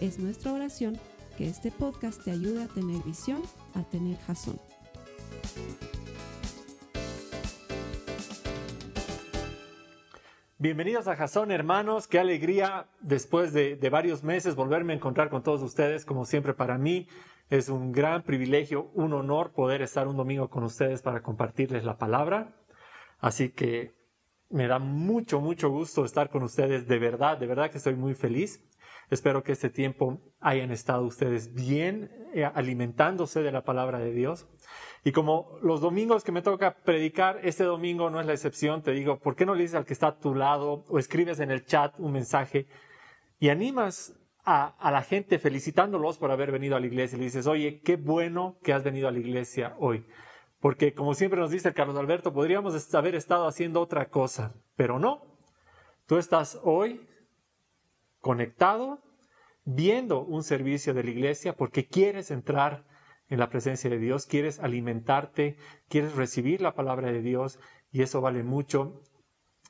Es nuestra oración que este podcast te ayude a tener visión, a tener jazón. Bienvenidos a Jazón, hermanos. Qué alegría después de, de, varios meses volverme a encontrar con todos ustedes. Como siempre, para mí es un gran privilegio, un honor poder estar un domingo con ustedes para compartirles la palabra. Así que me da mucho, mucho gusto estar con ustedes. De verdad, de verdad que estoy muy feliz. Espero que este tiempo hayan estado ustedes bien eh, alimentándose de la palabra de Dios. Y como los domingos que me toca predicar, este domingo no es la excepción, te digo, ¿por qué no le dices al que está a tu lado o escribes en el chat un mensaje y animas a, a la gente felicitándolos por haber venido a la iglesia y le dices, oye, qué bueno que has venido a la iglesia hoy? Porque como siempre nos dice Carlos Alberto, podríamos haber estado haciendo otra cosa, pero no. Tú estás hoy conectado, viendo un servicio de la iglesia porque quieres entrar en la presencia de Dios, quieres alimentarte, quieres recibir la palabra de Dios y eso vale mucho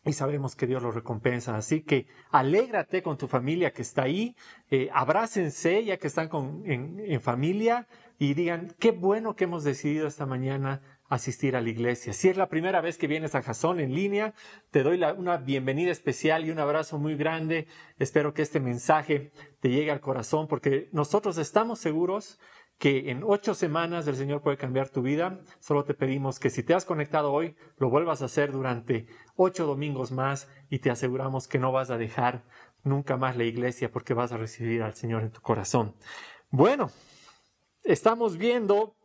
y sabemos que Dios lo recompensa. Así que alégrate con tu familia que está ahí, eh, abrácense ya que están en, en familia y digan, qué bueno que hemos decidido esta mañana asistir a la iglesia. Si es la primera vez que vienes a Jason en línea, te doy una bienvenida especial y un abrazo muy grande. Espero que este mensaje te llegue al corazón porque nosotros estamos seguros que en ocho semanas el Señor puede cambiar tu vida. Solo te pedimos que si te has conectado hoy, lo vuelvas a hacer durante ocho domingos más y te aseguramos que no vas a dejar nunca más la iglesia porque vas a recibir al Señor en tu corazón. Bueno, estamos viendo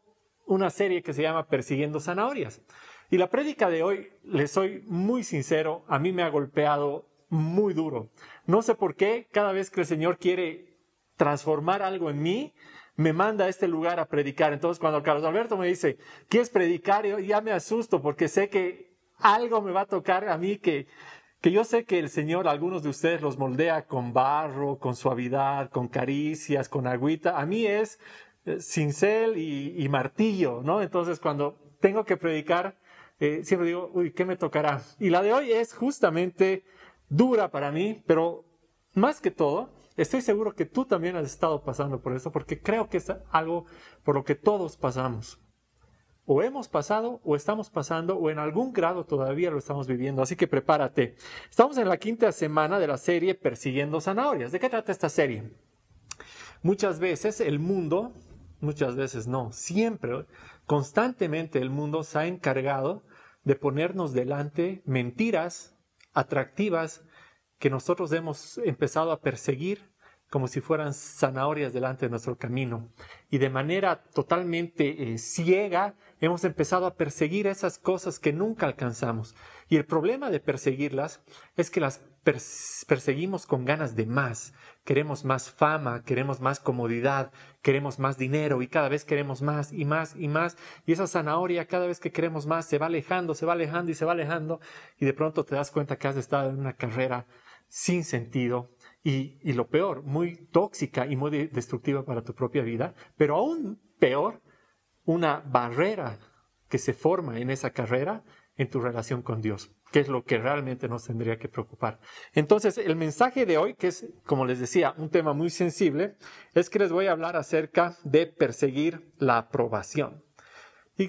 una serie que se llama Persiguiendo Zanahorias. Y la prédica de hoy, les soy muy sincero, a mí me ha golpeado muy duro. No sé por qué, cada vez que el Señor quiere transformar algo en mí, me manda a este lugar a predicar. Entonces, cuando Carlos Alberto me dice, ¿quieres predicar? Yo ya me asusto porque sé que algo me va a tocar a mí que, que yo sé que el Señor, algunos de ustedes los moldea con barro, con suavidad, con caricias, con agüita. A mí es cincel y, martillo, ¿no? Entonces cuando tengo que predicar, eh, siempre digo, uy, ¿qué me tocará? Y la de hoy es justamente dura para mí, pero más que todo, estoy seguro que tú también has estado pasando por eso, porque creo que es algo por lo que todos pasamos. O hemos pasado, o estamos pasando, o en algún grado todavía lo estamos viviendo. Así que prepárate. Estamos en la quinta semana de la serie Persiguiendo Zanahorias. ¿De qué trata esta serie? Muchas veces el mundo muchas veces no, siempre, constantemente el mundo se ha encargado de ponernos delante mentiras atractivas que nosotros hemos empezado a perseguir como si fueran zanahorias delante de nuestro camino. Y de manera totalmente eh, ciega hemos empezado a perseguir esas cosas que nunca alcanzamos. Y el problema de perseguirlas es que las perseguimos con ganas de más. Queremos más fama, queremos más comodidad, queremos más dinero y cada vez queremos más y más y más. Y esa zanahoria cada vez que queremos más se va alejando, se va alejando y se va alejando. Y de pronto te das cuenta que has estado en una carrera sin sentido y, y lo peor, muy tóxica y muy destructiva para tu propia vida. Pero aún peor, una barrera que se forma en esa carrera en tu relación con Dios que es lo que realmente nos tendría que preocupar. Entonces, el mensaje de hoy, que es, como les decía, un tema muy sensible, es que les voy a hablar acerca de perseguir la aprobación. ¿Y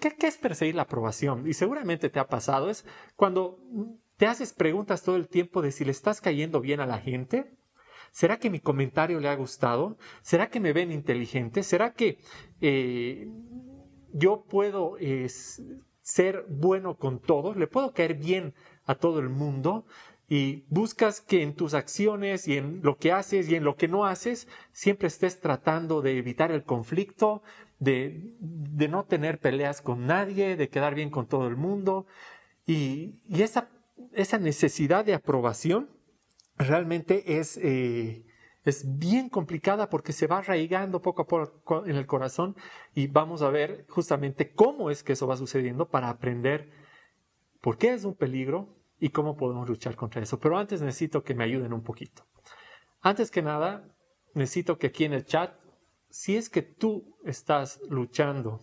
qué, es perseguir la aprobación? Y seguramente te ha pasado, es cuando te haces preguntas todo el tiempo de si le estás cayendo bien a la gente, ¿Será que mi comentario le ha gustado? ¿Será que me ven inteligente? ¿Será que eh, yo puedo ser bueno con todos, le puedo caer bien a todo el mundo y buscas que en tus acciones y en lo que haces y en lo que no haces siempre estés tratando de evitar el conflicto, de, de no tener peleas con nadie, de quedar bien con todo el mundo y, y esa, esa necesidad de aprobación realmente es, eh, es bien complicada porque se va arraigando poco a poco en el corazón y vamos a ver justamente cómo es que eso va sucediendo para aprender por qué es un peligro y cómo podemos luchar contra eso. Pero antes necesito que me ayuden un poquito. Antes que nada, necesito que aquí en el chat, si es que tú estás luchando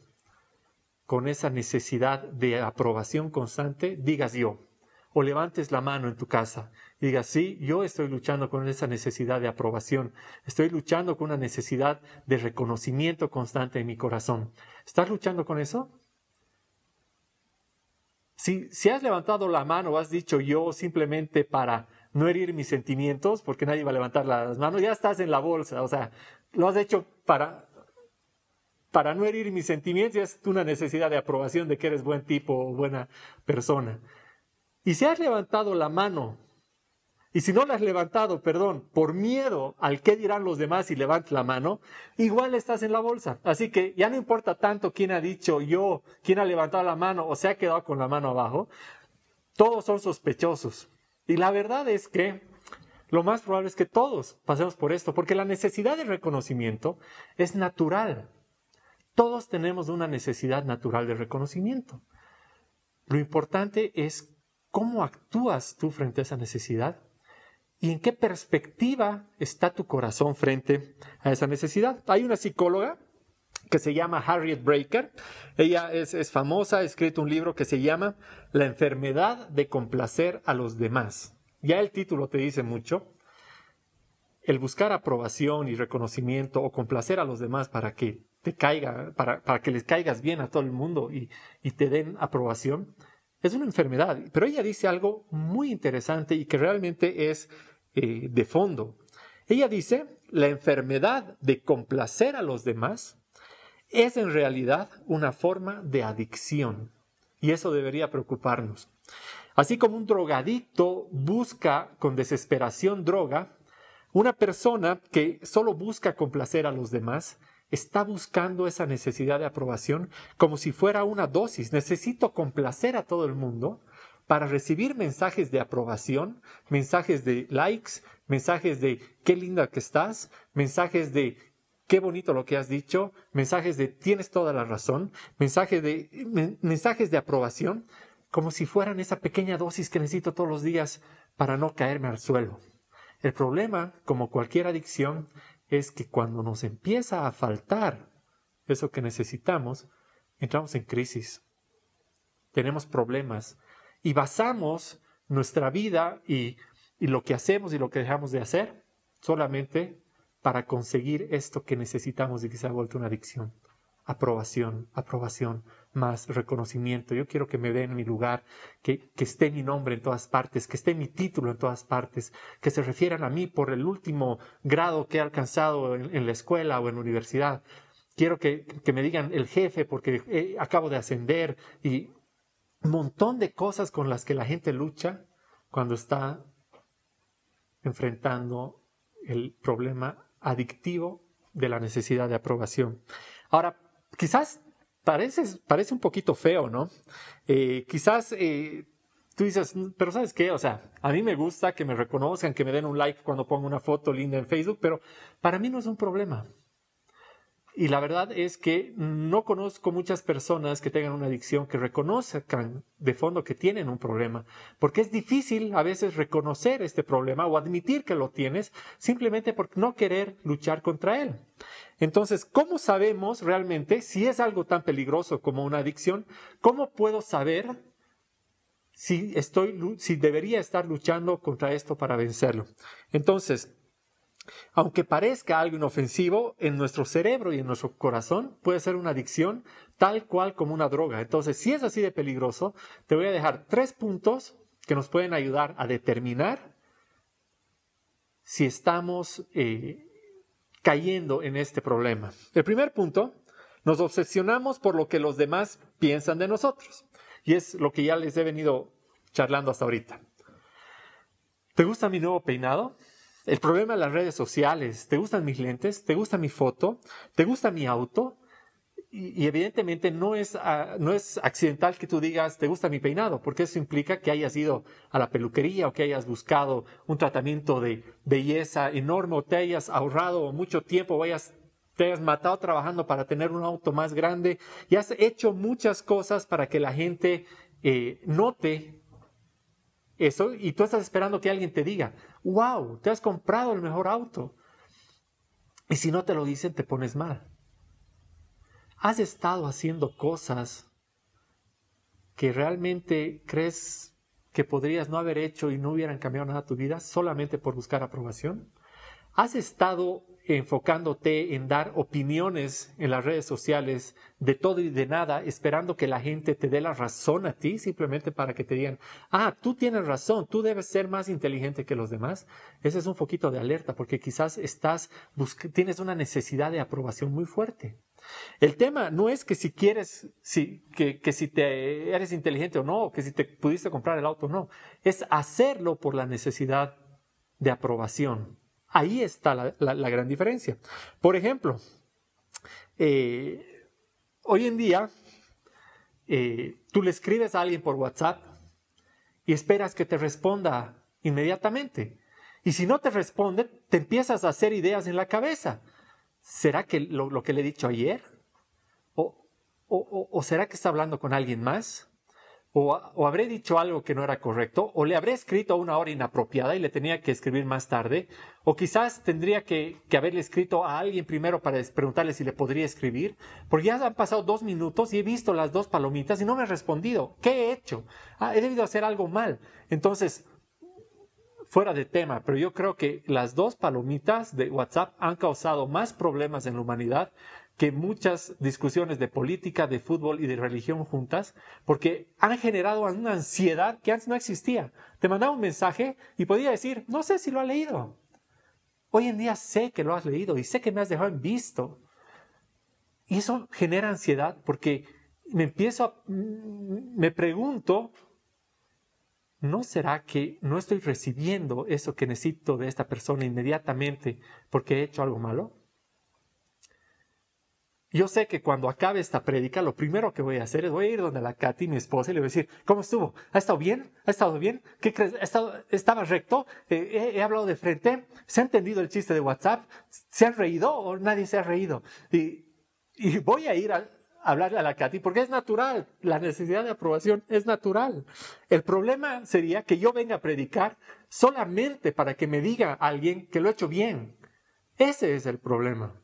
con esa necesidad de aprobación constante, digas yo, o levantes la mano en tu casa y digas, sí, yo estoy luchando con esa necesidad de aprobación, estoy luchando con una necesidad de reconocimiento constante en mi corazón. ¿Estás luchando con eso? Si, si has levantado la mano o has dicho yo simplemente para no herir mis sentimientos, porque nadie va a levantar las manos, ya estás en la bolsa, o sea, lo has hecho para, para no herir mis sentimientos, es una necesidad de aprobación de que eres buen tipo o buena persona. Y si has levantado la mano, y si no la has levantado, perdón, por miedo al qué dirán los demás y levantas la mano, igual estás en la bolsa. Así que ya no importa tanto quién ha dicho yo, quién ha levantado la mano o se ha quedado con la mano abajo, todos son sospechosos. Y la verdad es que lo más probable es que todos pasemos por esto, porque la necesidad de reconocimiento es natural. Todos tenemos una necesidad natural de reconocimiento. Lo importante es cómo actúas tú frente a esa necesidad y en qué perspectiva está tu corazón frente a esa necesidad. Hay una psicóloga que se llama Harriet Breaker. Ella es, famosa, ha escrito un libro que se llama La enfermedad de complacer a los demás. Ya el título te dice mucho. El buscar aprobación y reconocimiento o complacer a los demás para que te caiga, para, para que les caigas bien a todo el mundo y, y te den aprobación, es una enfermedad. Pero ella dice algo muy interesante y que realmente es eh, de fondo. Ella dice, la enfermedad de complacer a los demás es en realidad una forma de adicción y eso debería preocuparnos. Así como un drogadicto busca con desesperación droga, una persona que solo busca complacer a los demás está buscando esa necesidad de aprobación como si fuera una dosis. Necesito complacer a todo el mundo para recibir mensajes de aprobación, mensajes de likes, mensajes de qué linda que estás, mensajes de qué bonito lo que has dicho, mensajes de tienes toda la razón, mensajes de, mensajes de aprobación, como si fueran esa pequeña dosis que necesito todos los días para no caerme al suelo. El problema, como cualquier adicción, es que cuando nos empieza a faltar eso que necesitamos, entramos en crisis. Tenemos problemas y basamos nuestra vida y, lo que hacemos y lo que dejamos de hacer solamente para conseguir esto que necesitamos y que se ha vuelto una adicción. Aprobación, aprobación, más reconocimiento. Yo quiero que me den mi lugar, que, que esté mi nombre en todas partes, que esté mi título en todas partes, que se refieran a mí por el último grado que he alcanzado en, la escuela o en la universidad. Quiero que, que me digan el jefe porque acabo de ascender y un montón de cosas con las que la gente lucha cuando está enfrentando el problema adictivo de la necesidad de aprobación. Ahora, quizás parece, parece un poquito feo, ¿no? Eh, quizás eh, tú dices, pero ¿sabes qué? O sea, a mí me gusta que me reconozcan, que me den un like cuando pongo una foto linda en Facebook, pero para mí no es un problema. Y la verdad es que no conozco muchas personas que tengan una adicción que reconozcan de fondo que tienen un problema, porque es difícil a veces reconocer este problema o admitir que lo tienes simplemente por no querer luchar contra él. Entonces, ¿cómo sabemos realmente si es algo tan peligroso como una adicción? ¿Cómo puedo saber si estoy si debería estar luchando contra esto para vencerlo? Entonces, aunque parezca algo inofensivo, en nuestro cerebro y en nuestro corazón puede ser una adicción tal cual como una droga. Entonces, si es así de peligroso, te voy a dejar tres puntos que nos pueden ayudar a determinar si estamos eh, cayendo en este problema. El primer punto, nos obsesionamos por lo que los demás piensan de nosotros. Y es lo que ya les he venido charlando hasta ahorita. ¿Te gusta mi nuevo peinado? El problema de las redes sociales, ¿te gustan mis lentes? ¿Te gusta mi foto? ¿Te gusta mi auto? y, evidentemente no es, ah, no es accidental que tú digas, te gusta mi peinado, porque eso implica que hayas ido a la peluquería o que hayas buscado un tratamiento de belleza enorme o te hayas ahorrado mucho tiempo o hayas, te hayas matado trabajando para tener un auto más grande y has hecho muchas cosas para que la gente eh, note eso y tú estás esperando que alguien te diga, wow, te has comprado el mejor auto. Y si no te lo dicen, te pones mal has estado haciendo cosas que realmente crees que podrías no haber hecho y no hubieran cambiado nada tu vida solamente por buscar aprobación? ¿Has estado enfocándote en dar opiniones en las redes sociales de todo y de nada, esperando que la gente te dé la razón a ti, simplemente para que te digan, ah, tú tienes razón, tú debes ser más inteligente que los demás? Ese es un poquito de alerta, porque quizás estás tienes una necesidad de aprobación muy fuerte. El tema no es que si quieres, que, si te eres inteligente o no, que si te pudiste comprar el auto o no, es hacerlo por la necesidad de aprobación. Ahí está la, gran diferencia. Por ejemplo, eh, hoy en día eh, tú le escribes a alguien por WhatsApp y esperas que te responda inmediatamente. Y si no te responde, te empiezas a hacer ideas en la cabeza. ¿será que lo, que le he dicho ayer? ¿O, será que está hablando con alguien más? O, habré dicho algo que no era correcto, o le habré escrito a una hora inapropiada y le tenía que escribir más tarde, o quizás tendría que, haberle escrito a alguien primero para preguntarle si le podría escribir, porque ya han pasado dos minutos y he visto las dos palomitas y no me ha respondido. ¿Qué he hecho? Ah, he debido hacer algo mal. Entonces, fuera de tema, pero yo creo que las dos palomitas de WhatsApp han causado más problemas en la humanidad que muchas discusiones de política, de fútbol y de religión juntas, porque han generado una ansiedad que antes no existía. Te mandaba un mensaje y podía decir, no sé si lo ha leído. Hoy en día sé que lo has leído y sé que me has dejado en visto. Y eso genera ansiedad porque me empiezo a, mm, me pregunto ¿no será que no estoy recibiendo eso que necesito de esta persona inmediatamente porque he hecho algo malo? Yo sé que cuando acabe esta prédica, lo primero que voy a hacer es voy a ir donde la Katy, mi esposa, y le voy a decir, ¿cómo estuvo? ¿Ha estado bien? ¿Ha estado bien? ¿Qué crees? ¿Estaba recto? Eh, he, hablado de frente? ¿Se ha entendido el chiste de WhatsApp? ¿Se han reído o nadie se ha reído? Y, y voy a ir a, hablarle a la Katy porque es natural, la necesidad de aprobación es natural. El problema sería que yo venga a predicar solamente para que me diga alguien que lo he hecho bien. Ese es el problema.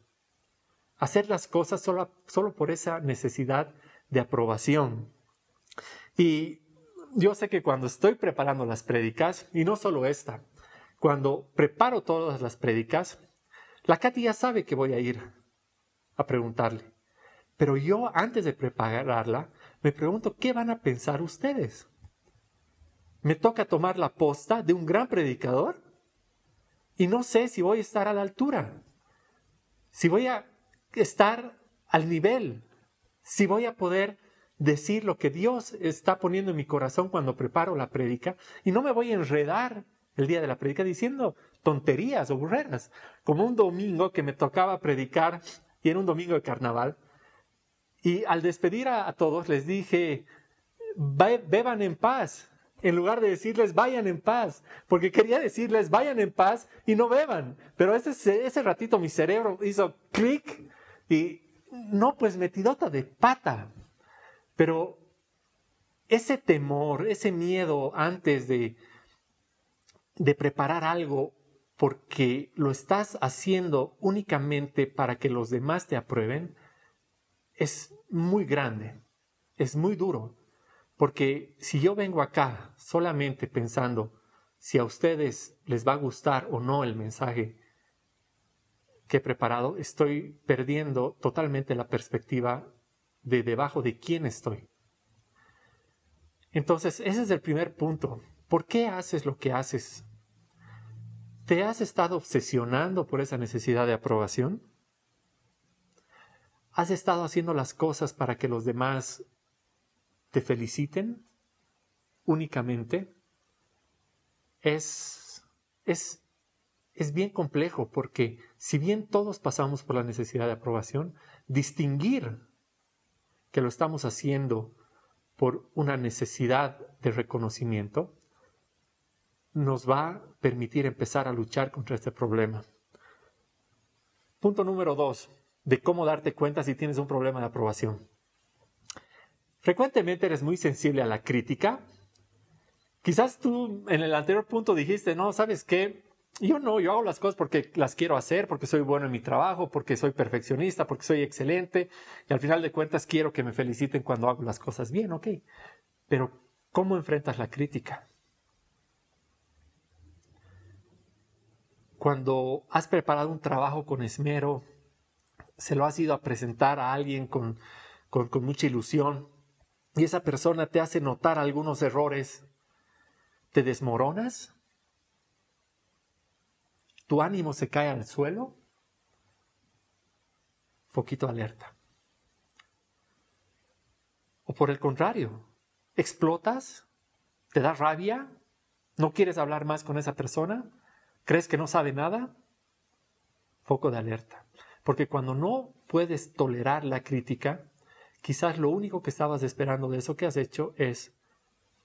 Hacer las cosas solo, solo por esa necesidad de aprobación. Y yo sé que cuando estoy preparando las prédicas, y no solo esta, cuando preparo todas las prédicas, la Katy sabe que voy a ir a preguntarle. Pero yo antes de prepararla, me pregunto, ¿qué van a pensar ustedes? Me toca tomar la posta de un gran predicador y no sé si voy a estar a la altura, si voy a estar al nivel, si voy a poder decir lo que Dios está poniendo en mi corazón cuando preparo la prédica y no me voy a enredar el día de la prédica diciendo tonterías o burreras, como un domingo que me tocaba predicar y era un domingo de carnaval y al despedir a, todos les dije, beban en paz, en lugar de decirles vayan en paz, porque quería decirles vayan en paz y no beban. Pero ese, ese ratito mi cerebro hizo clic y no, pues metidota de pata. Pero ese temor, ese miedo antes de, de preparar algo porque lo estás haciendo únicamente para que los demás te aprueben, es muy grande, es muy duro, porque si yo vengo acá solamente pensando si a ustedes les va a gustar o no el mensaje que he preparado, estoy perdiendo totalmente la perspectiva de debajo de quién estoy. Entonces, ese es el primer punto. ¿Por qué haces lo que haces? ¿Te has estado obsesionando por esa necesidad de aprobación? ¿Has estado haciendo las cosas para que los demás te feliciten únicamente? Es, es, es bien complejo porque si bien todos pasamos por la necesidad de aprobación, distinguir que lo estamos haciendo por una necesidad de reconocimiento, nos va a permitir empezar a luchar contra este problema. Punto número dos, de cómo darte cuenta si tienes un problema de aprobación. Frecuentemente eres muy sensible a la crítica. Quizás tú en el anterior punto dijiste, no, ¿sabes qué? Yo no, yo hago las cosas porque las quiero hacer, porque soy bueno en mi trabajo, porque soy perfeccionista, porque soy excelente, y al final de cuentas quiero que me feliciten cuando hago las cosas bien, ok. Pero, ¿cómo enfrentas la crítica? Cuando has preparado un trabajo con esmero, se lo has ido a presentar a alguien con, con, con mucha ilusión, y esa persona te hace notar algunos errores, ¿te desmoronas? Tu ánimo se cae al suelo, foquito alerta. O por el contrario, explotas, te da rabia, no quieres hablar más con esa persona, crees que no sabe nada, foco de alerta. Porque cuando no puedes tolerar la crítica, quizás lo único que estabas esperando de eso que has hecho es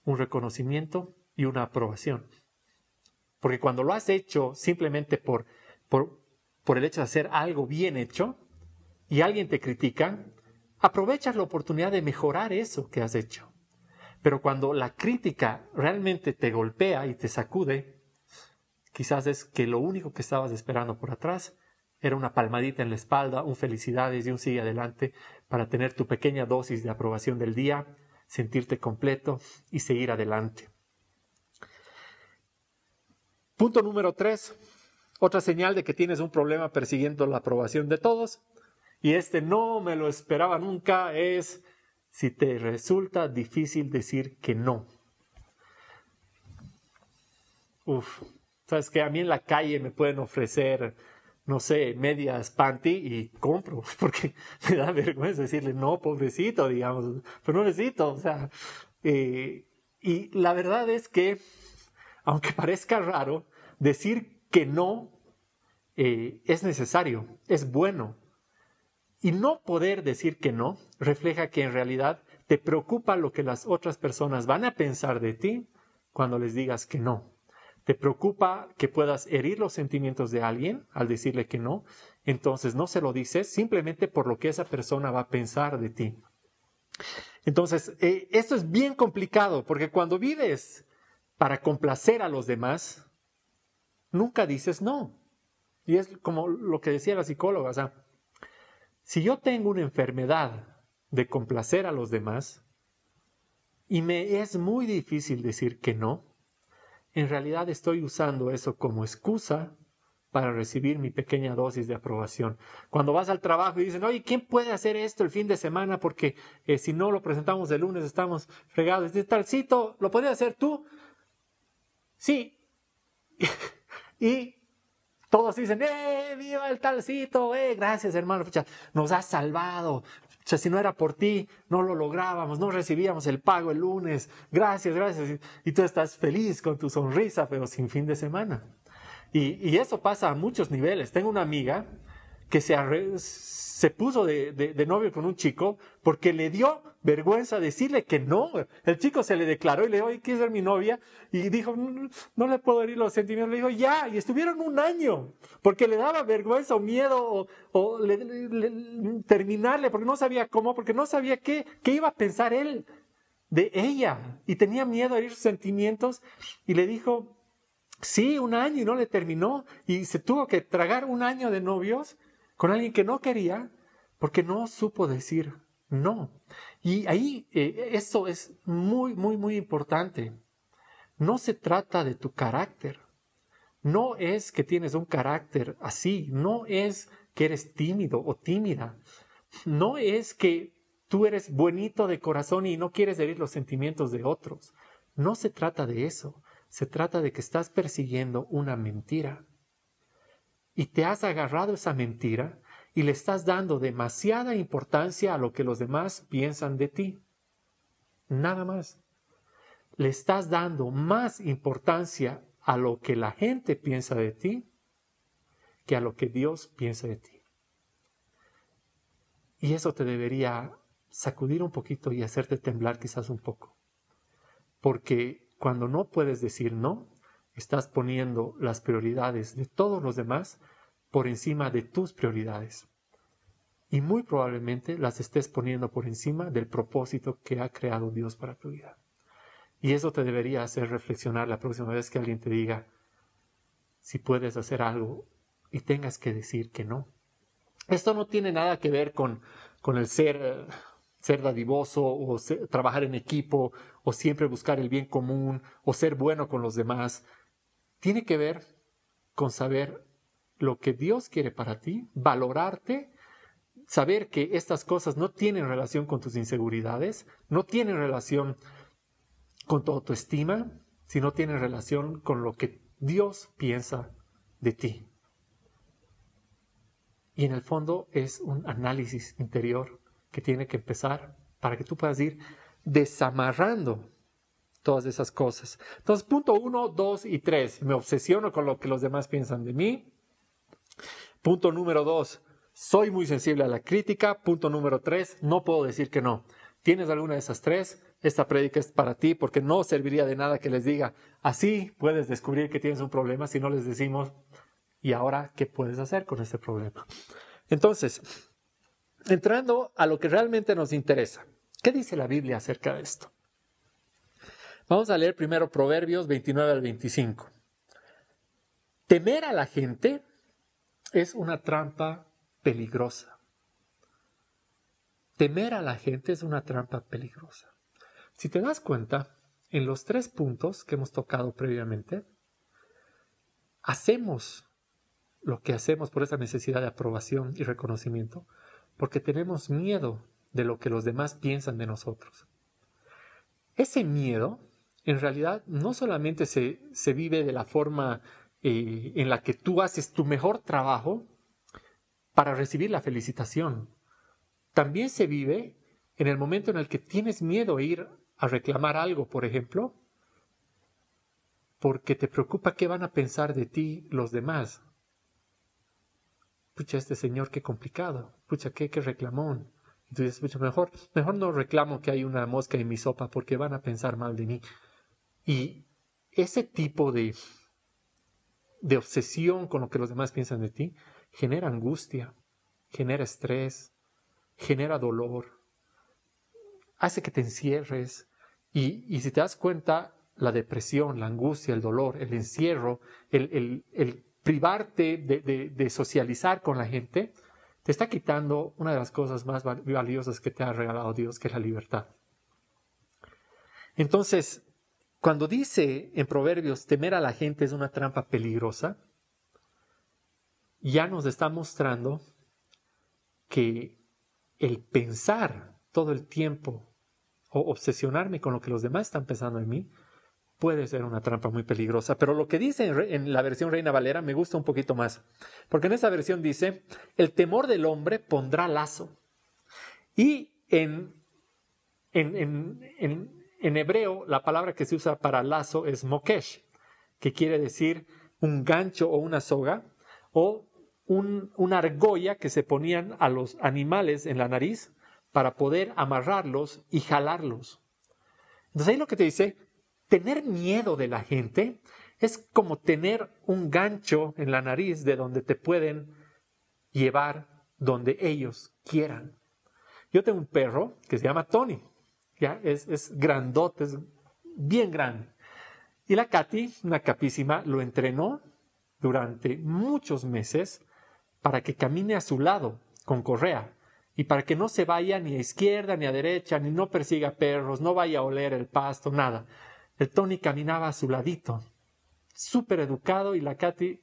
un reconocimiento y una aprobación. Porque cuando lo has hecho simplemente por, por, el hecho de hacer algo bien hecho y alguien te critica, aprovechas la oportunidad de mejorar eso que has hecho. Pero cuando la crítica realmente te golpea y te sacude, quizás es que lo único que estabas esperando por atrás era una palmadita en la espalda, un felicidades y un sigue adelante para tener tu pequeña dosis de aprobación del día, sentirte completo y seguir adelante. Punto número tres, otra señal de que tienes un problema persiguiendo la aprobación de todos, y este no me lo esperaba nunca, es si te resulta difícil decir que no. Uf, sabes que a mí en la calle me pueden ofrecer, no sé, medias panty y compro, porque me da vergüenza decirle no, pobrecito, digamos, pero no necesito, o sea, eh, y la verdad es que aunque parezca raro, decir que no eh, es necesario, es bueno. Y no poder decir que no refleja que en realidad te preocupa lo que las otras personas van a pensar de ti cuando les digas que no. Te preocupa que puedas herir los sentimientos de alguien al decirle que no. Entonces no se lo dices simplemente por lo que esa persona va a pensar de ti. Entonces, eh, esto es bien complicado porque cuando vives para complacer a los demás, nunca dices no. Y es como lo que decía la psicóloga, o sea, si yo tengo una enfermedad de complacer a los demás y me es muy difícil decir que no, en realidad estoy usando eso como excusa para recibir mi pequeña dosis de aprobación. Cuando vas al trabajo y dicen, oye, ¿quién puede hacer esto el fin de semana? Porque eh, si no lo presentamos el lunes estamos fregados. Dice, talcito, ¿lo podrías hacer tú? Sí. y todos dicen, ¡eh, viva el talcito! ¡eh, gracias hermano! nos has salvado. si no era por ti, no lo lográbamos, no recibíamos el pago el lunes. Gracias, gracias. Y tú estás feliz con tu sonrisa, pero sin fin de semana. Y, y eso pasa a muchos niveles. Tengo una amiga que se, se puso de, novio con un chico porque le dio vergüenza decirle que no. El chico se le declaró y le dijo, oye, ¿quieres ser mi novia? Y dijo, no, le puedo herir los sentimientos. Le dijo, ya, y estuvieron un año porque le daba vergüenza o miedo o, terminarle porque no sabía cómo, porque no sabía qué, qué iba a pensar él de ella y tenía miedo a herir sus sentimientos y le dijo, sí, un año y no le terminó y se tuvo que tragar un año de novios con alguien que no quería porque no supo decir no. Y ahí eh, eso es muy, muy, muy importante. No se trata de tu carácter. No es que tienes un carácter así. No es que eres tímido o tímida. No es que tú eres bonito de corazón y no quieres herir los sentimientos de otros. No se trata de eso. Se trata de que estás persiguiendo una mentira y te has agarrado esa mentira y le estás dando demasiada importancia a lo que los demás piensan de ti. Nada más. Le estás dando más importancia a lo que la gente piensa de ti que a lo que Dios piensa de ti. Y eso te debería sacudir un poquito y hacerte temblar quizás un poco. Porque cuando no puedes decir no, estás poniendo las prioridades de todos los demás por encima de tus prioridades. Y muy probablemente las estés poniendo por encima del propósito que ha creado Dios para tu vida. Y eso te debería hacer reflexionar la próxima vez que alguien te diga si puedes hacer algo y tengas que decir que no. Esto no tiene nada que ver con, con el ser, ser dadivoso o trabajar en equipo o siempre buscar el bien común o ser bueno con los demás. Tiene que ver con saber lo que Dios quiere para ti, valorarte, saber que estas cosas no tienen relación con tus inseguridades, no tienen relación con tu autoestima, sino tienen relación con lo que Dios piensa de ti. Y en el fondo es un análisis interior que tiene que empezar para que tú puedas ir desamarrando todas esas cosas. Entonces, punto uno, dos y tres, me obsesiono con lo que los demás piensan de mí. Punto número dos, soy muy sensible a la crítica. Punto número tres, no puedo decir que no. ¿Tienes alguna de esas tres? Esta prédica es para ti porque no serviría de nada que les diga, así puedes descubrir que tienes un problema si no les decimos, ¿Y ahora qué puedes hacer con este problema? Entonces, entrando a lo que realmente nos interesa, ¿qué dice la Biblia acerca de esto? Vamos a leer primero Proverbios 29 al 25. Temer a la gente es una trampa peligrosa. Temer a la gente es una trampa peligrosa. Si te das cuenta, en los tres puntos que hemos tocado previamente, hacemos lo que hacemos por esa necesidad de aprobación y reconocimiento, porque tenemos miedo de lo que los demás piensan de nosotros. Ese miedo, en realidad, no solamente se, vive de la forma eh, en la que tú haces tu mejor trabajo para recibir la felicitación, también se vive en el momento en el que tienes miedo a ir a reclamar algo, por ejemplo, porque te preocupa qué van a pensar de ti los demás pucha, este señor qué complicado, pucha, qué, qué reclamón. Entonces, mejor, mejor no reclamo que hay una mosca en mi sopa porque van a pensar mal de mí. Y ese tipo de, de obsesión con lo que los demás piensan de ti genera angustia, genera estrés, genera dolor, hace que te encierres. Y, y si te das cuenta, la depresión, la angustia, el dolor, el encierro, el, el, el privarte de, socializar con la gente, te está quitando una de las cosas más valiosas que te ha regalado Dios, que es la libertad. Entonces, cuando dice en Proverbios, temer a la gente es una trampa peligrosa, ya nos está mostrando que el pensar todo el tiempo o obsesionarme con lo que los demás están pensando en mí, puede ser una trampa muy peligrosa. Pero lo que dice en, la versión Reina Valera me gusta un poquito más. Porque en esa versión dice, el temor del hombre pondrá lazo. Y en, en, en, hebreo la palabra que se usa para lazo es mokesh, que quiere decir un gancho o una soga o un, una argolla que se ponían a los animales en la nariz para poder amarrarlos y jalarlos. Entonces ahí lo que te dice, tener miedo de la gente es como tener un gancho en la nariz de donde te pueden llevar donde ellos quieran. Yo tengo un perro que se llama Tony, ¿ya? Es, es grandote, es bien grande. Y la Katy, una capísima, lo entrenó durante muchos meses para que camine a su lado con correa y para que no se vaya ni a izquierda ni a derecha, ni no persiga perros, no vaya a oler el pasto, nada. El Tony caminaba a su ladito, súper educado, y la Katy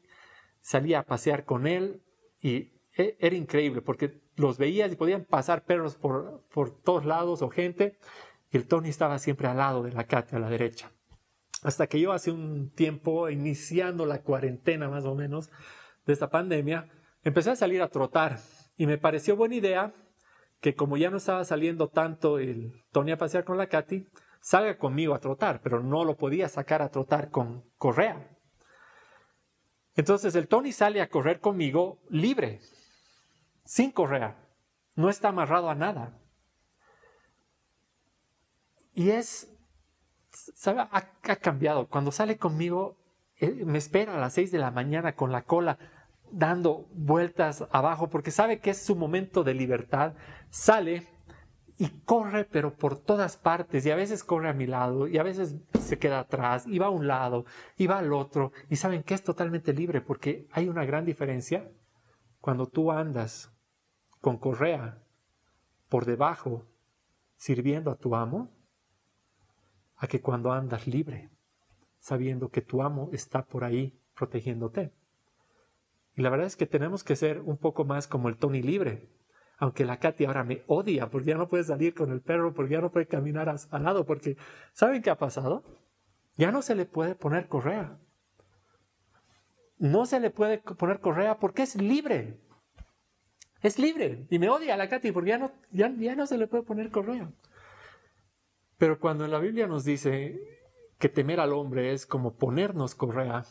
salía a pasear con él y e, era increíble porque los veías y podían pasar perros por, por todos lados o gente y el Tony estaba siempre al lado de la Katy a la derecha. Hasta que yo hace un tiempo, iniciando la cuarentena más o menos de esta pandemia, empecé a salir a trotar y me pareció buena idea que como ya no estaba saliendo tanto el Tony a pasear con la Katy, salga conmigo a trotar, pero no lo podía sacar a trotar con correa. Entonces el Tony sale a correr conmigo libre, sin correa, no está amarrado a nada. y es, ¿sabe? Ha, cambiado. Cuando sale conmigo, eh, me espera a las 6 de la mañana con la cola dando vueltas abajo porque sabe que es su momento de libertad. Sale y corre, pero por todas partes, y a veces corre a mi lado, y a veces se queda atrás, y va a un lado, y va al otro, y saben que es totalmente libre, porque hay una gran diferencia cuando tú andas con correa por debajo, sirviendo a tu amo, a que cuando andas libre, sabiendo que tu amo está por ahí protegiéndote. Y la verdad es que tenemos que ser un poco más como el Tony libre, aunque la Katy ahora me odia porque ya no puede salir con el perro, porque ya no puede caminar al lado, porque ¿saben qué ha pasado? Ya no se le puede poner correa. No se le puede poner correa porque es libre. Es libre. Y me odia la Katy porque ya no, ya, ya no se le puede poner correa. Pero cuando en la Biblia nos dice que temer al hombre es como ponernos correa,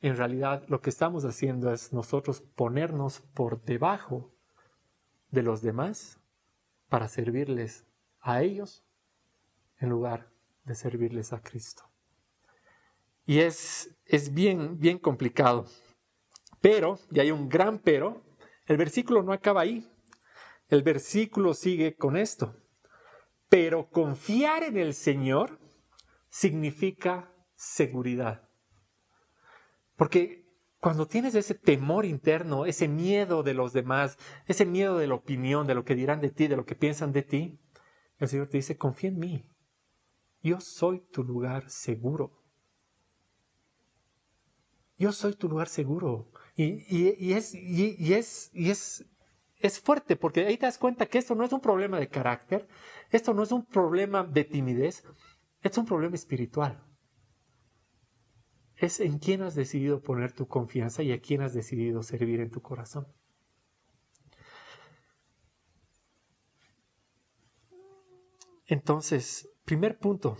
en realidad lo que estamos haciendo es nosotros ponernos por debajo de los demás para servirles a ellos en lugar de servirles a Cristo. Y es, es bien, bien complicado. Pero, y hay un gran pero, el versículo no acaba ahí. El versículo sigue con esto. Pero confiar en el Señor significa seguridad. Porque cuando tienes ese temor interno, ese miedo de los demás, ese miedo de la opinión, de lo que dirán de ti, de lo que piensan de ti, el Señor te dice, confía en mí. Yo soy tu lugar seguro. Yo soy tu lugar seguro. Y, es, y, es, y es, es fuerte porque ahí te das cuenta que esto no es un problema de carácter, esto no es un problema de timidez, es un problema espiritual es en quién has decidido poner tu confianza y a quién has decidido servir en tu corazón. Entonces, primer punto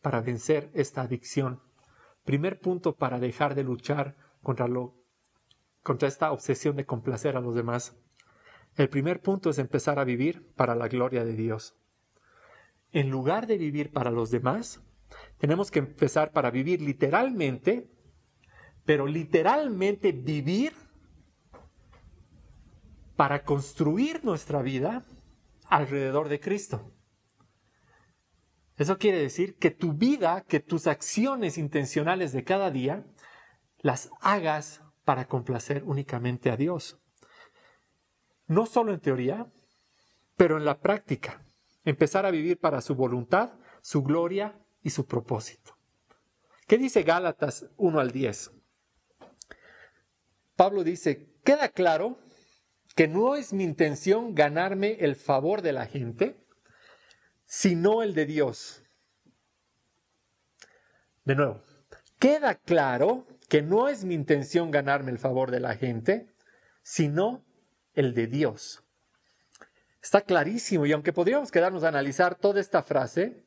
para vencer esta adicción, primer punto para dejar de luchar contra lo contra esta obsesión de complacer a los demás. El primer punto es empezar a vivir para la gloria de Dios. En lugar de vivir para los demás, tenemos que empezar para vivir literalmente, pero literalmente vivir para construir nuestra vida alrededor de Cristo. Eso quiere decir que tu vida, que tus acciones intencionales de cada día, las hagas para complacer únicamente a Dios. No solo en teoría, pero en la práctica. Empezar a vivir para su voluntad, su gloria y su propósito. ¿Qué dice Gálatas 1 al 10? Pablo dice, queda claro que no es mi intención ganarme el favor de la gente, sino el de Dios. De nuevo, queda claro que no es mi intención ganarme el favor de la gente, sino el de Dios. Está clarísimo y aunque podríamos quedarnos a analizar toda esta frase,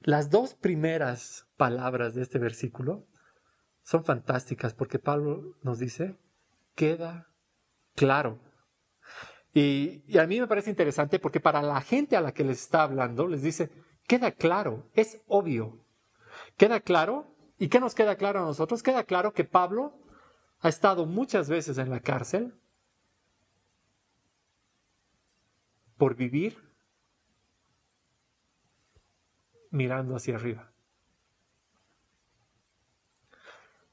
las dos primeras palabras de este versículo son fantásticas porque Pablo nos dice, queda claro. Y, a mí me parece interesante porque para la gente a la que les está hablando, les dice, queda claro, es obvio. Queda claro, ¿y qué nos queda claro a nosotros? Queda claro que Pablo ha estado muchas veces en la cárcel por vivir mirando hacia arriba.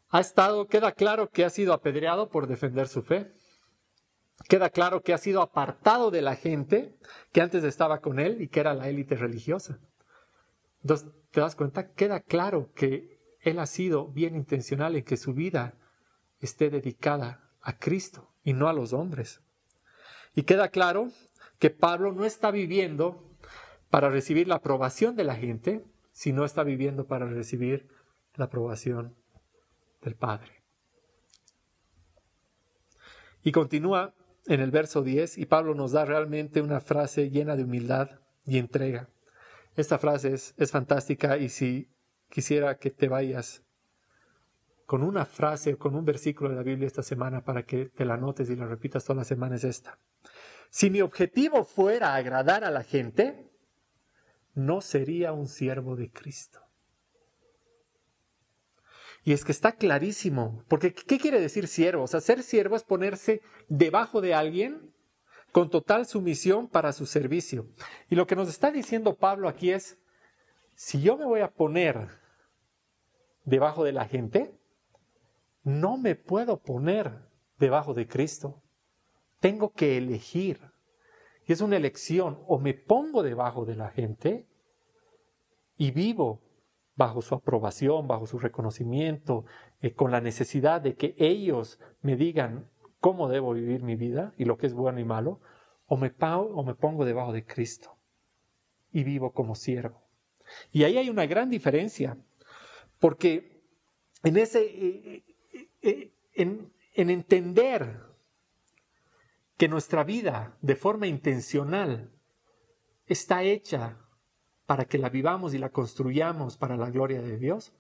Ha estado, queda claro que ha sido apedreado por defender su fe. Queda claro que ha sido apartado de la gente que antes estaba con él y que era la élite religiosa. Entonces, ¿te das cuenta? Queda claro que él ha sido bien intencional en que su vida esté dedicada a Cristo y no a los hombres. Y queda claro que Pablo no está viviendo para recibir la aprobación de la gente, si no está viviendo para recibir la aprobación del Padre. Y continúa en el verso 10 y Pablo nos da realmente una frase llena de humildad y entrega. Esta frase es, es fantástica y si quisiera que te vayas con una frase o con un versículo de la Biblia esta semana para que te la notes y la repitas todas las semanas es esta. Si mi objetivo fuera agradar a la gente, no sería un siervo de Cristo. Y es que está clarísimo, porque ¿qué quiere decir siervo? O sea, ser siervo es ponerse debajo de alguien con total sumisión para su servicio. Y lo que nos está diciendo Pablo aquí es, si yo me voy a poner debajo de la gente, no me puedo poner debajo de Cristo. Tengo que elegir. Y es una elección, o me pongo debajo de la gente y vivo bajo su aprobación, bajo su reconocimiento, eh, con la necesidad de que ellos me digan cómo debo vivir mi vida y lo que es bueno y malo, o me, o me pongo debajo de Cristo y vivo como siervo. Y ahí hay una gran diferencia, porque en ese, eh, eh, en, en entender que nuestra vida de forma intencional está hecha para que la vivamos y la construyamos para la gloria de Dios,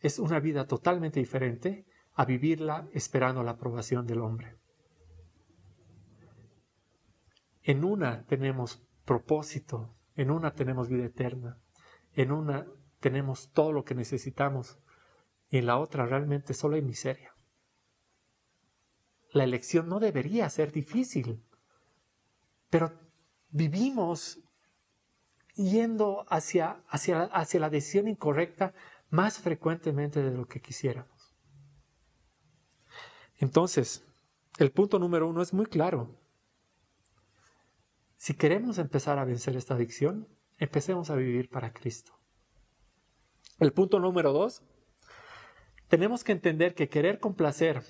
es una vida totalmente diferente a vivirla esperando la aprobación del hombre. En una tenemos propósito, en una tenemos vida eterna, en una tenemos todo lo que necesitamos y en la otra realmente solo hay miseria. La elección no debería ser difícil, pero vivimos yendo hacia, hacia, hacia la decisión incorrecta más frecuentemente de lo que quisiéramos. Entonces, el punto número uno es muy claro. Si queremos empezar a vencer esta adicción, empecemos a vivir para Cristo. El punto número dos, tenemos que entender que querer complacer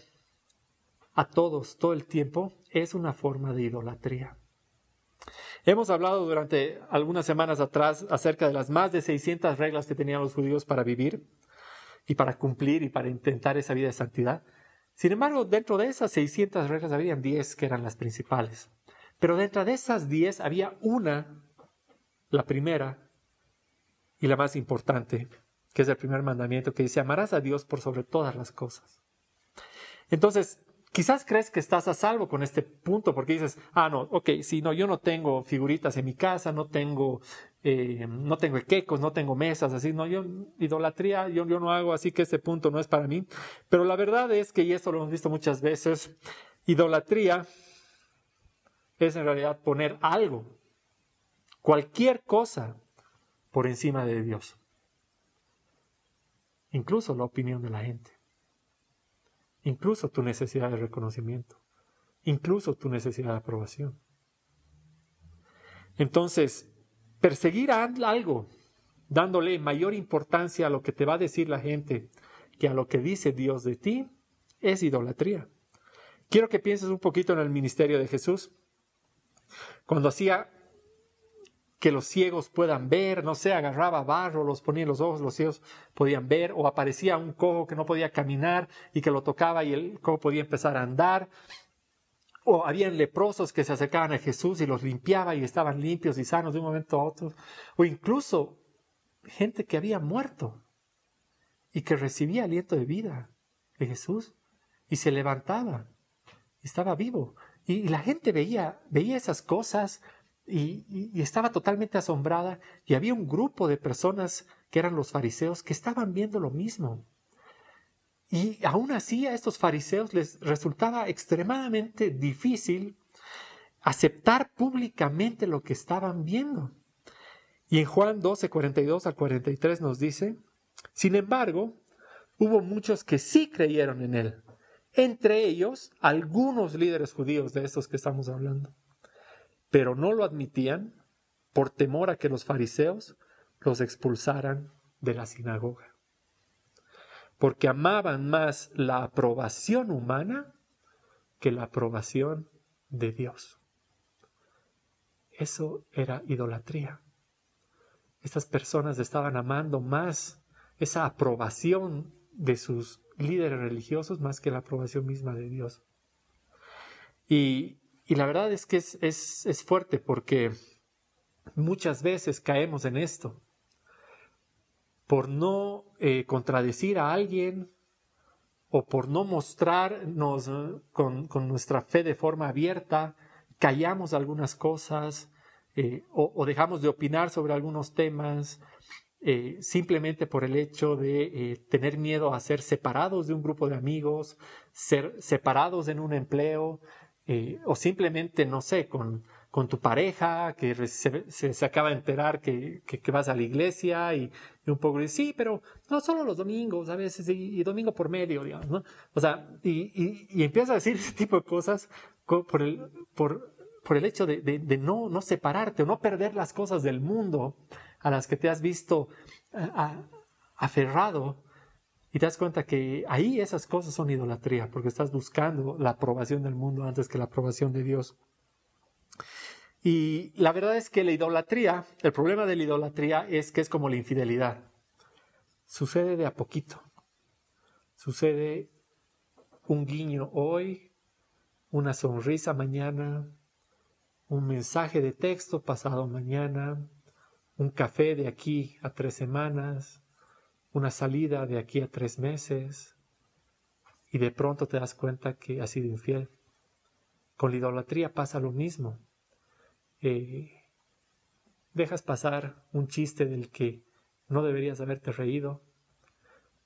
a todos todo el tiempo es una forma de idolatría. Hemos hablado durante algunas semanas atrás acerca de las más de 600 reglas que tenían los judíos para vivir y para cumplir y para intentar esa vida de santidad. Sin embargo, dentro de esas 600 reglas habían 10 que eran las principales. Pero dentro de esas 10 había una, la primera y la más importante, que es el primer mandamiento que dice, amarás a Dios por sobre todas las cosas. Entonces, Quizás crees que estás a salvo con este punto porque dices, ah, no, ok, si no, yo no tengo figuritas en mi casa, no tengo, eh, no tengo equecos, no tengo mesas, así, no, yo, idolatría, yo, yo no hago, así que este punto no es para mí. Pero la verdad es que, y esto lo hemos visto muchas veces, idolatría es en realidad poner algo, cualquier cosa, por encima de Dios. Incluso la opinión de la gente incluso tu necesidad de reconocimiento, incluso tu necesidad de aprobación. Entonces, perseguir algo, dándole mayor importancia a lo que te va a decir la gente que a lo que dice Dios de ti, es idolatría. Quiero que pienses un poquito en el ministerio de Jesús. Cuando hacía que los ciegos puedan ver, no sé, agarraba barro, los ponía en los ojos, los ciegos podían ver, o aparecía un cojo que no podía caminar y que lo tocaba y el cojo podía empezar a andar, o habían leprosos que se acercaban a Jesús y los limpiaba y estaban limpios y sanos de un momento a otro, o incluso gente que había muerto y que recibía aliento de vida de Jesús y se levantaba, estaba vivo. Y, la gente veía, veía esas cosas, y, estaba totalmente asombrada y había un grupo de personas que eran los fariseos que estaban viendo lo mismo. Y aún así a estos fariseos les resultaba extremadamente difícil aceptar públicamente lo que estaban viendo. Y en Juan 12, 42 al 43 nos dice, sin embargo, hubo muchos que sí creyeron en él, entre ellos algunos líderes judíos de estos que estamos hablando pero no lo admitían por temor a que los fariseos los expulsaran de la sinagoga. Porque amaban más la aprobación humana que la aprobación de Dios. Eso era idolatría. Estas personas estaban amando más esa aprobación de sus líderes religiosos más que la aprobación misma de Dios. Y y la verdad es que es, fuerte porque muchas veces caemos en esto. Por no eh, contradecir a alguien o por no mostrarnos eh, con, nuestra fe de forma abierta, callamos algunas cosas, eh, o, dejamos de opinar sobre algunos temas simplemente por el hecho de tener miedo a ser separados de un grupo de amigos, ser separados en un empleo, o simplemente, no sé, con, con tu pareja que se, acaba de enterar que, que, vas a la iglesia y, un poco sí, pero no solo los domingos, a veces, y, domingo por medio, digamos, ¿no? O sea, y, y, empiezas a decir ese tipo de cosas por el, por, por el hecho de, de, no, no separarte o no perder las cosas del mundo a las que te has visto aferrado y te das cuenta que ahí esas cosas son idolatría porque estás buscando la aprobación del mundo antes que la aprobación de Dios. Y la verdad es que la idolatría, el problema de la idolatría es que es como la infidelidad. Sucede de a poquito. Sucede un guiño hoy, una sonrisa mañana, un mensaje de texto pasado mañana, un café de aquí a tres semanas, una salida de aquí a tres meses, y de pronto te das cuenta que has sido infiel. Con la idolatría pasa lo mismo. Eh, dejas pasar un chiste del que no deberías haberte reído,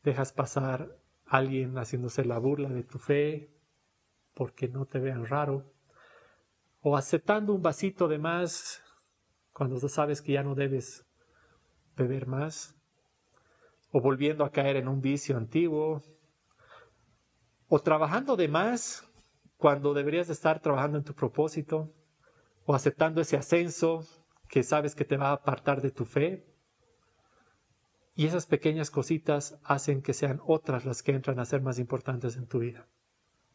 dejas pasar a alguien haciéndose la burla de tu fe porque no te vean raro, o aceptando un vasito de más cuando sabes que ya no debes beber más, o volviendo a caer en un vicio antiguo, o trabajando de más cuando deberías estar trabajando en tu propósito, o aceptando ese ascenso que sabes que te va a apartar de tu fe. Y esas pequeñas cositas hacen que sean otras las que entran a ser más importantes en tu vida.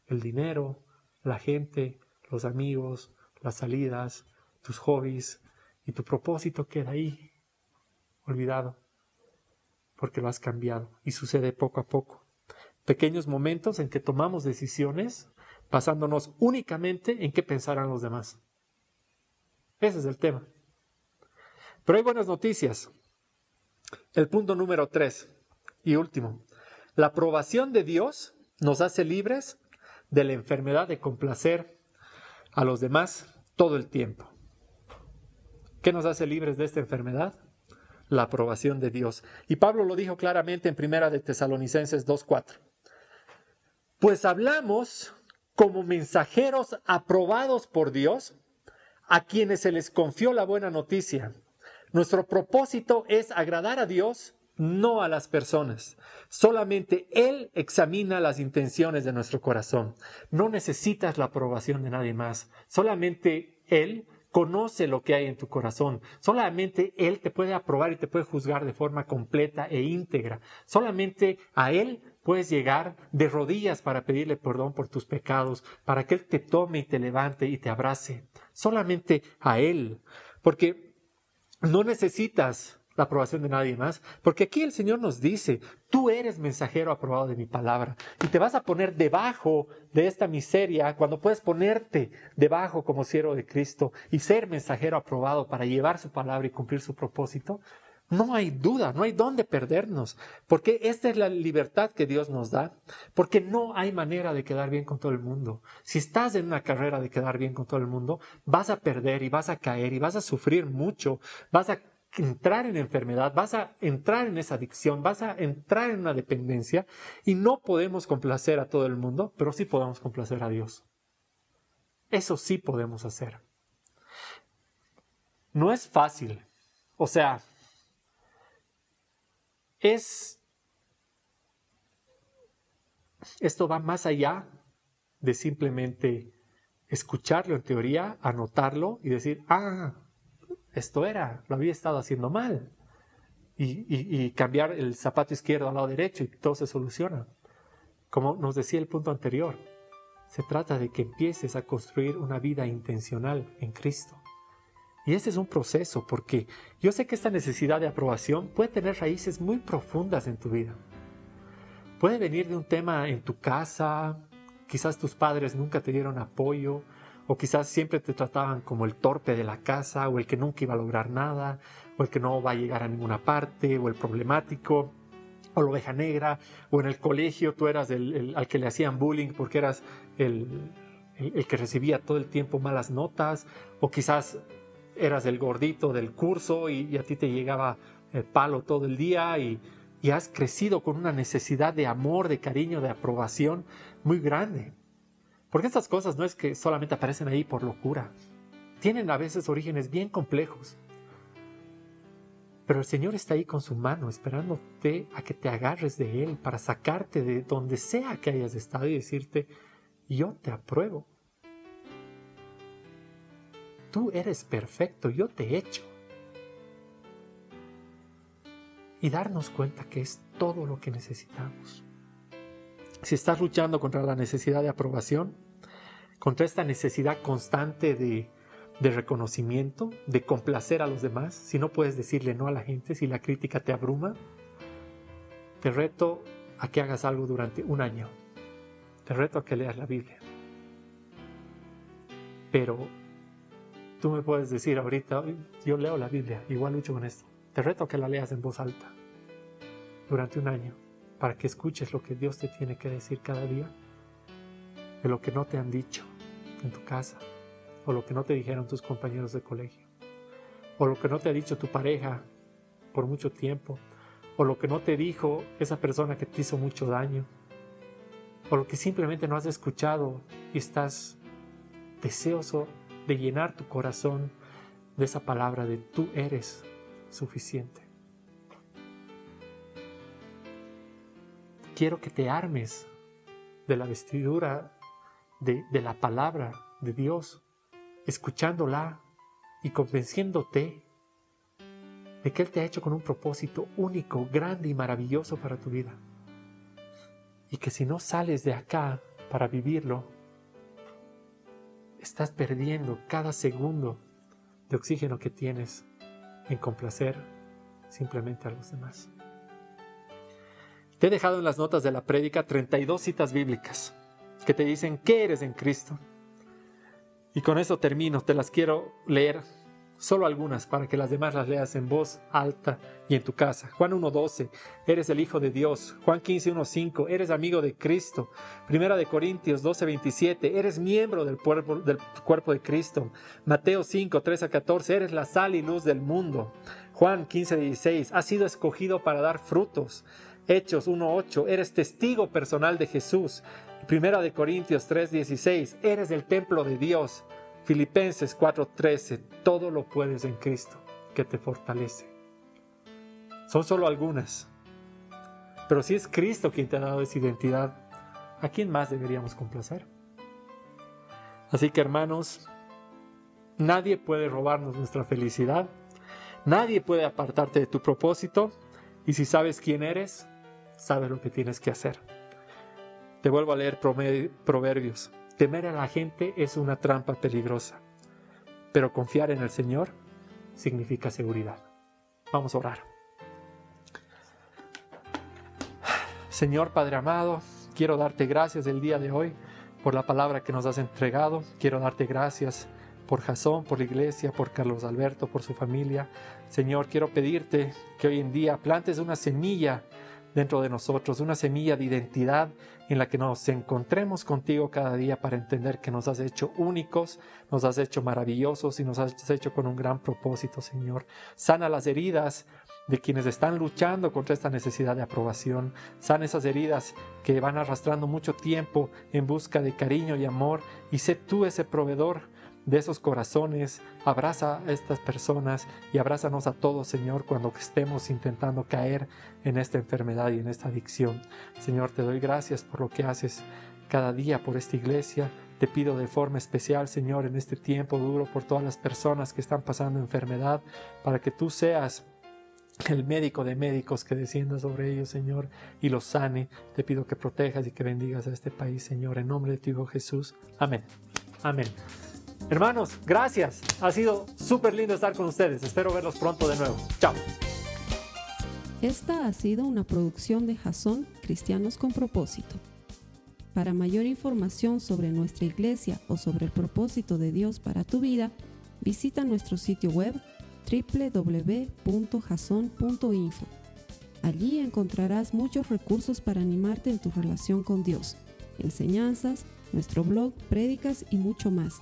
El dinero, la gente, los amigos, las salidas, tus hobbies y tu propósito queda ahí, olvidado, porque lo has cambiado y sucede poco a poco. Pequeños momentos en que tomamos decisiones basándonos únicamente en qué pensarán los demás. Ese es el tema. Pero hay buenas noticias. El punto número tres y último. La aprobación de Dios nos hace libres de la enfermedad de complacer a los demás todo el tiempo. ¿Qué nos hace libres de esta enfermedad? La aprobación de Dios. Y Pablo lo dijo claramente en Primera de Tesalonicenses 2.4. Pues hablamos como mensajeros aprobados por Dios a quienes se les confió la buena noticia. Nuestro propósito es agradar a Dios no a las personas. Solamente Él examina las intenciones de nuestro corazón. No necesitas la aprobación de nadie más. Solamente Él conoce lo que hay en tu corazón. Solamente Él te puede aprobar y te puede juzgar de forma completa e íntegra. Solamente a Él puedes llegar de rodillas para pedirle perdón por tus pecados, para que Él te tome y te levante y te abrace. Solamente a Él. Porque no necesitas la aprobación de nadie más, porque aquí el Señor nos dice, tú eres mensajero aprobado de mi palabra y te vas a poner debajo de esta miseria cuando puedes ponerte debajo como siervo de Cristo y ser mensajero aprobado para llevar su palabra y cumplir su propósito. No hay duda, no hay dónde perdernos, porque esta es la libertad que Dios nos da, porque no hay manera de quedar bien con todo el mundo. Si estás en una carrera de quedar bien con todo el mundo, vas a perder y vas a caer y vas a sufrir mucho, vas a entrar en enfermedad, vas a entrar en esa adicción, vas a entrar en una dependencia y no podemos complacer a todo el mundo, pero sí podemos complacer a Dios. Eso sí podemos hacer. No es fácil. O sea, es... Esto va más allá de simplemente escucharlo en teoría, anotarlo y decir, ah, esto era, lo había estado haciendo mal. Y, cambiar el zapato izquierdo al lado derecho y todo se soluciona. Como nos decía el punto anterior, se trata de que empieces a construir una vida intencional en Cristo. Y ese es un proceso porque yo sé que esta necesidad de aprobación puede tener raíces muy profundas en tu vida. Puede venir de un tema en tu casa, quizás tus padres nunca te dieron apoyo, o quizás siempre te trataban como el torpe de la casa, o el que nunca iba a lograr nada, o el que no va a llegar a ninguna parte, o el problemático, o la oveja negra, o en el colegio tú eras al que le hacían bullying porque eras el, el, que recibía todo el tiempo malas notas, o quizás eras el gordito del curso y, a ti te llegaba el palo todo el día y has crecido con una necesidad de amor, de cariño, de aprobación muy grande. Porque estas cosas no es que solamente aparecen ahí por locura. Tienen a veces orígenes bien complejos. Pero el Señor está ahí con su mano, esperándote a que te agarres de Él para sacarte de donde sea que hayas estado y decirte, yo te apruebo. Tú eres perfecto, yo te echo. Y darnos cuenta que es todo lo que necesitamos. Si estás luchando contra la necesidad de aprobación, contra esta necesidad constante de, reconocimiento, de complacer a los demás, si no puedes decirle no a la gente, si la crítica te abruma, te reto a que hagas algo durante un año. Te reto a que leas la Biblia. Pero tú me puedes decir ahorita, yo leo la Biblia, igual lucho con esto. Te reto a que la leas en voz alta durante un año para que escuches lo que Dios te tiene que decir cada día de lo que no te han dicho en tu casa, o lo que no te dijeron tus compañeros de colegio, o lo que no te ha dicho tu pareja por mucho tiempo, o lo que no te dijo esa persona que te hizo mucho daño, o lo que simplemente no has escuchado y estás deseoso de llenar tu corazón de esa palabra de tú eres suficiente. Quiero que te armes de la vestidura de, la palabra de Dios escuchándola y convenciéndote de que Él te ha hecho con un propósito único, grande y maravilloso para tu vida. Y que si no sales de acá para vivirlo, estás perdiendo cada segundo de oxígeno que tienes en complacer simplemente a los demás. Te he dejado en las notas de la prédica 32 citas bíblicas que te dicen qué eres en Cristo y con eso termino, te las quiero leer, solo algunas, para que las demás las leas en voz alta y en tu casa. Juan 1.12, eres el Hijo de Dios. Juan 15.1.5, eres amigo de Cristo. Primera de Corintios 12.27, eres miembro del cuerpo, del cuerpo de Cristo. Mateo 5, 13 a 14, eres la sal y luz del mundo. Juan 15.16, has sido escogido para dar frutos. Hechos 1.8, eres testigo personal de Jesús. Primera de Corintios 3:16, eres el templo de Dios. Filipenses 4:13, todo lo puedes en Cristo que te fortalece. Son solo algunas. Pero si es Cristo quien te ha dado esa identidad, ¿a quién más deberíamos complacer? Así que hermanos, nadie puede robarnos nuestra felicidad, nadie puede apartarte de tu propósito y si sabes quién eres, sabes lo que tienes que hacer. Te vuelvo a leer Proverbios. Temer a la gente es una trampa peligrosa, pero confiar en el Señor significa seguridad. Vamos a orar. Señor Padre amado, quiero darte gracias el día de hoy por la palabra que nos has entregado. Quiero darte gracias por Jasón, por la iglesia, por Carlos Alberto, por su familia. Señor, quiero pedirte que hoy en día plantes una semilla dentro de nosotros, una semilla de identidad en la que nos encontremos contigo cada día para entender que nos has hecho únicos, nos has hecho maravillosos y nos has hecho con un gran propósito, Señor. Sana las heridas de quienes están luchando contra esta necesidad de aprobación. Sana esas heridas que van arrastrando mucho tiempo en busca de cariño y amor y sé tú ese proveedor de esos corazones, abraza a estas personas y abrázanos a todos, Señor, cuando estemos intentando caer en esta enfermedad y en esta adicción. Señor, te doy gracias por lo que haces cada día por esta iglesia. Te pido de forma especial, Señor, en este tiempo duro por todas las personas que están pasando enfermedad, para que tú seas el médico de médicos que descienda sobre ellos, Señor, y los sane. Te pido que protejas y que bendigas a este país, Señor, en nombre de tu Hijo Jesús. Amén. Amén. Hermanos, gracias. Ha sido súper lindo estar con ustedes. Espero verlos pronto de nuevo. Chao. Esta ha sido una producción de Jason Cristianos con Propósito. Para mayor información sobre nuestra iglesia o sobre el propósito de Dios para tu vida, visita nuestro sitio web www.jason.info. Allí encontrarás muchos recursos para animarte en tu relación con Dios, enseñanzas, nuestro blog, prédicas y mucho más.